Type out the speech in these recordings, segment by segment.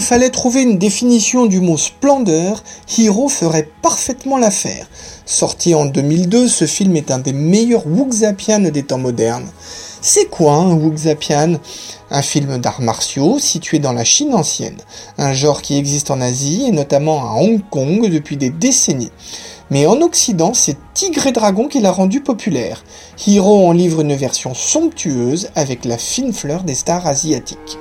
Fallait trouver une définition du mot splendeur, Hero ferait parfaitement l'affaire. Sorti en 2002, ce film est un des meilleurs Wuxapian des temps modernes. C'est quoi un Wuxapian Un film d'arts martiaux situé dans la Chine ancienne, un genre qui existe en Asie et notamment à Hong Kong depuis des décennies. Mais en Occident, c'est Tigre et Dragon qui l'a rendu populaire. Hero en livre une version somptueuse avec la fine fleur des stars asiatiques.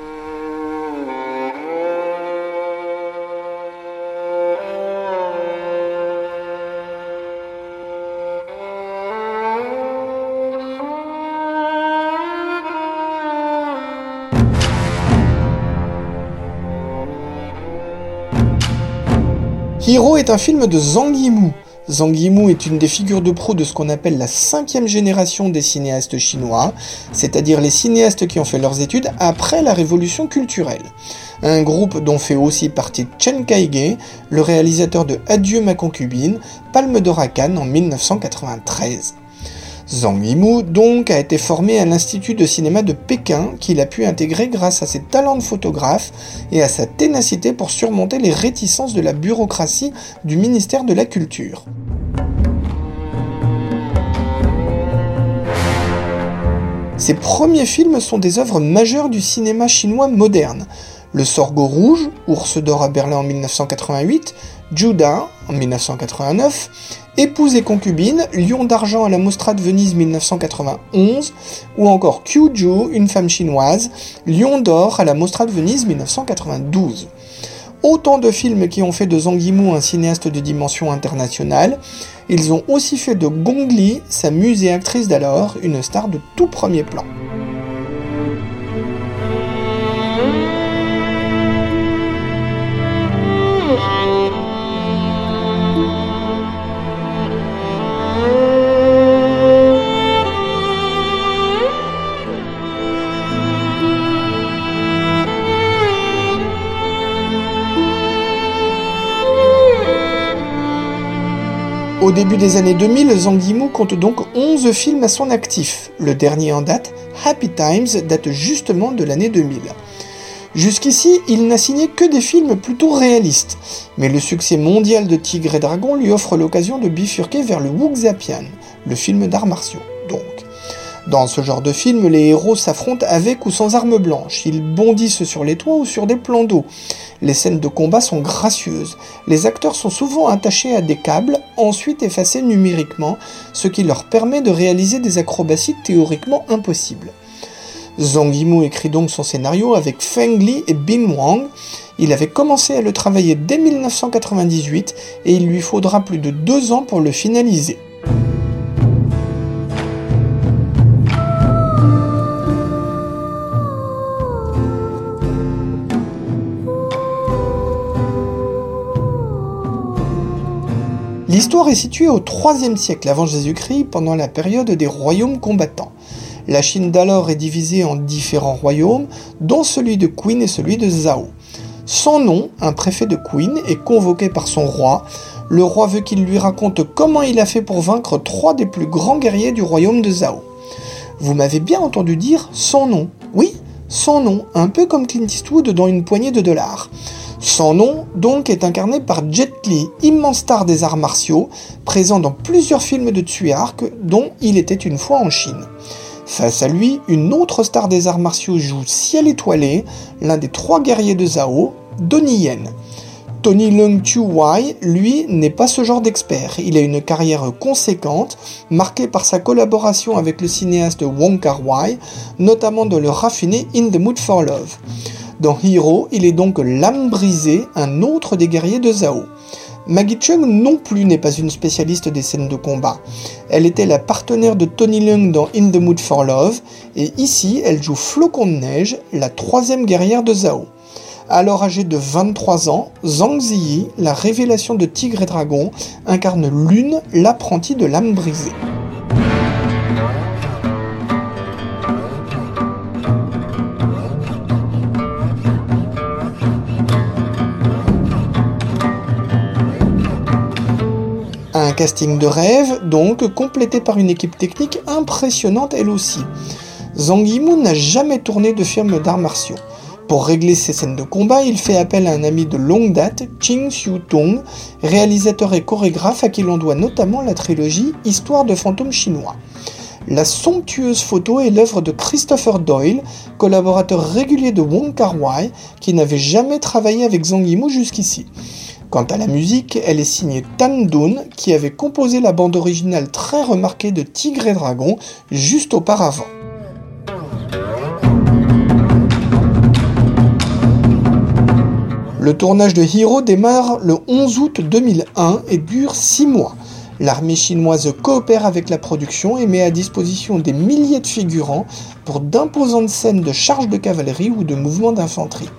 Hero est un film de Zhang Yimou. Zhang Yimou est une des figures de proue de ce qu'on appelle la cinquième génération des cinéastes chinois, c'est-à-dire les cinéastes qui ont fait leurs études après la révolution culturelle. Un groupe dont fait aussi partie Chen Kaige, le réalisateur de Adieu ma concubine, Palme d'Or en 1993. Zhang Yimou, donc, a été formé à l'Institut de cinéma de Pékin, qu'il a pu intégrer grâce à ses talents de photographe et à sa ténacité pour surmonter les réticences de la bureaucratie du ministère de la Culture. Ses premiers films sont des œuvres majeures du cinéma chinois moderne. Le Sorgho Rouge, Ours d'or à Berlin en 1988, Judah en 1989, Épouse et concubine, Lion d'argent à la Mostra de Venise 1991, ou encore Kyuju, une femme chinoise, Lion d'or à la Mostra de Venise 1992. Autant de films qui ont fait de Zhang Yimou un cinéaste de dimension internationale, ils ont aussi fait de Gong Li, sa muse et actrice d'alors, une star de tout premier plan. Au début des années 2000, Zhang Yimou compte donc 11 films à son actif. Le dernier en date, Happy Times, date justement de l'année 2000. Jusqu'ici, il n'a signé que des films plutôt réalistes, mais le succès mondial de Tigre et Dragon lui offre l'occasion de bifurquer vers le Wuxapian, le film d'arts martiaux. Dans ce genre de film, les héros s'affrontent avec ou sans armes blanches, ils bondissent sur les toits ou sur des plans d'eau. Les scènes de combat sont gracieuses, les acteurs sont souvent attachés à des câbles, ensuite effacés numériquement, ce qui leur permet de réaliser des acrobaties théoriquement impossibles. Zhang Yimou écrit donc son scénario avec Feng Li et Bin Wang. Il avait commencé à le travailler dès 1998 et il lui faudra plus de deux ans pour le finaliser. L'histoire est située au IIIe siècle avant Jésus-Christ, pendant la période des royaumes combattants. La Chine d'alors est divisée en différents royaumes, dont celui de Qin et celui de Zhao. Sans nom, un préfet de Qin est convoqué par son roi. Le roi veut qu'il lui raconte comment il a fait pour vaincre trois des plus grands guerriers du royaume de Zhao. Vous m'avez bien entendu dire sans nom. Oui, sans nom, un peu comme Clint Eastwood dans une poignée de dollars. Son nom, donc, est incarné par Jet Li, immense star des arts martiaux, présent dans plusieurs films de Tsui Hark, dont Il était une fois en Chine. Face à lui, une autre star des arts martiaux joue Ciel étoilé, l'un des trois guerriers de Zhao, Donnie Yen. Tony Leung Chu Wai, lui, n'est pas ce genre d'expert. Il a une carrière conséquente, marquée par sa collaboration avec le cinéaste Wong Kar Wai, notamment dans le raffiné In the Mood for Love. Dans Hero, il est donc l'âme brisée, un autre des guerriers de Zhao. Maggie Chung non plus n'est pas une spécialiste des scènes de combat. Elle était la partenaire de Tony Leung dans In the Mood for Love, et ici elle joue Flocon de Neige, la troisième guerrière de Zhao. Alors âgée de 23 ans, Zhang Ziyi, la révélation de Tigre et Dragon, incarne Lune, l'apprentie de l'âme brisée. Un casting de rêve, donc, complété par une équipe technique impressionnante elle aussi. Zhang Yimou n'a jamais tourné de film d'arts martiaux. Pour régler ses scènes de combat, il fait appel à un ami de longue date, Ching Xiu Tong, réalisateur et chorégraphe à qui l'on doit notamment la trilogie Histoire de fantômes chinois. La somptueuse photo est l'œuvre de Christopher Doyle, collaborateur régulier de Wong Kar-wai, qui n'avait jamais travaillé avec Zhang Yimou jusqu'ici. Quant à la musique, elle est signée Tan Dun, qui avait composé la bande originale très remarquée de Tigre et Dragon juste auparavant. Le tournage de Hero démarre le 11 août 2001 et dure 6 mois. L'armée chinoise coopère avec la production et met à disposition des milliers de figurants pour d'imposantes scènes de charge de cavalerie ou de mouvements d'infanterie.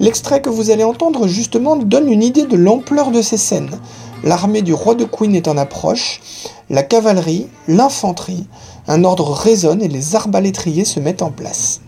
L'extrait que vous allez entendre justement donne une idée de l'ampleur de ces scènes. L'armée du roi de Queen est en approche, la cavalerie, l'infanterie, un ordre résonne et les arbalétriers se mettent en place.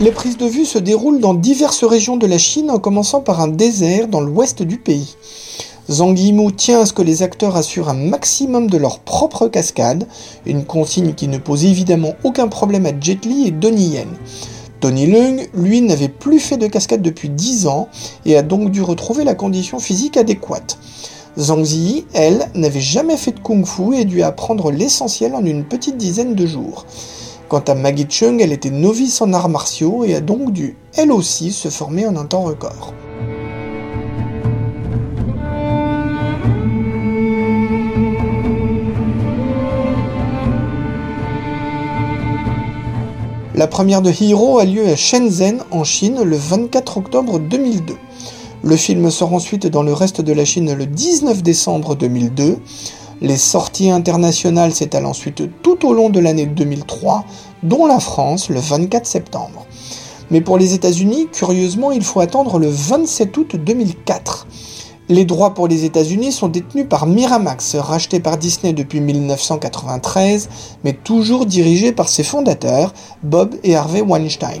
Les prises de vue se déroulent dans diverses régions de la Chine en commençant par un désert dans l'ouest du pays. Zhang Yimou tient à ce que les acteurs assurent un maximum de leur propre cascade, une consigne qui ne pose évidemment aucun problème à Jet Li et Donnie Yen. Tony Leung, lui, n'avait plus fait de cascade depuis 10 ans et a donc dû retrouver la condition physique adéquate. Zhang Ziyi, elle, n'avait jamais fait de kung-fu et dû apprendre l'essentiel en une petite dizaine de jours. Quant à Maggie Chung, elle était novice en arts martiaux et a donc dû, elle aussi, se former en un temps record. La première de Hero a lieu à Shenzhen, en Chine, le 24 octobre 2002. Le film sort ensuite dans le reste de la Chine le 19 décembre 2002. Les sorties internationales s'étalent ensuite tout au long de l'année 2003, dont la France le 24 septembre. Mais pour les États-Unis, curieusement, il faut attendre le 27 août 2004. Les droits pour les États-Unis sont détenus par Miramax, racheté par Disney depuis 1993, mais toujours dirigé par ses fondateurs, Bob et Harvey Weinstein.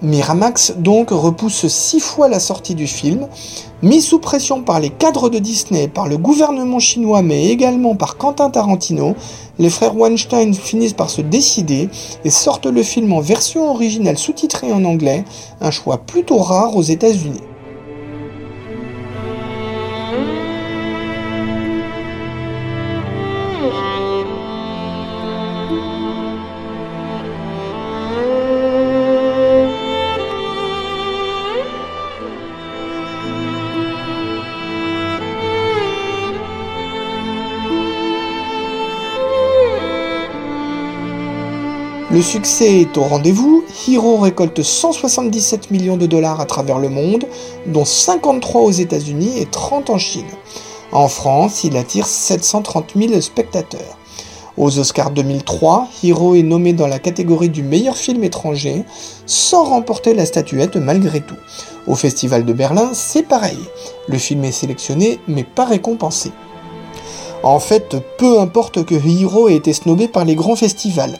Miramax donc repousse six fois la sortie du film, mis sous pression par les cadres de Disney, par le gouvernement chinois, mais également par Quentin Tarantino, les frères Weinstein finissent par se décider et sortent le film en version originale sous-titrée en anglais, un choix plutôt rare aux États-Unis. Le succès est au rendez-vous, Hero récolte 177 millions de dollars à travers le monde, dont 53 aux États-Unis et 30 en Chine. En France, il attire 730 000 spectateurs. Aux Oscars 2003, Hero est nommé dans la catégorie du meilleur film étranger, sans remporter la statuette malgré tout. Au Festival de Berlin, c'est pareil. Le film est sélectionné, mais pas récompensé. En fait, peu importe que Hero ait été snobé par les grands festivals.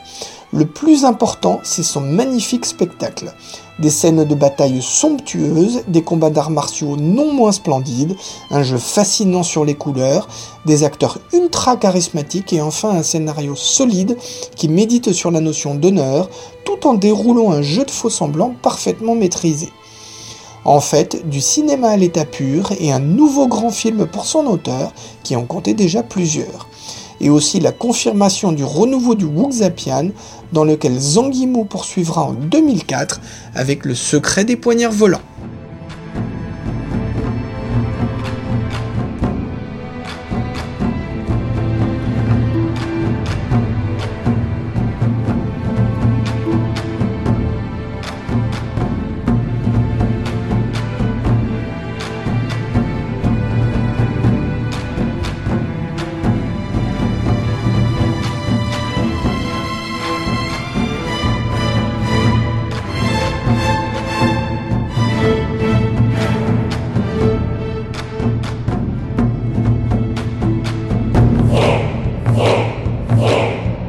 Le plus important, c'est son magnifique spectacle. Des scènes de bataille somptueuses, des combats d'arts martiaux non moins splendides, un jeu fascinant sur les couleurs, des acteurs ultra charismatiques et enfin un scénario solide qui médite sur la notion d'honneur tout en déroulant un jeu de faux semblants parfaitement maîtrisé. En fait, du cinéma à l'état pur et un nouveau grand film pour son auteur, qui en comptait déjà plusieurs. Et aussi la confirmation du renouveau du Wuxapian, dans lequel Zhang Yimou poursuivra en 2004 avec Le secret des poignards volants.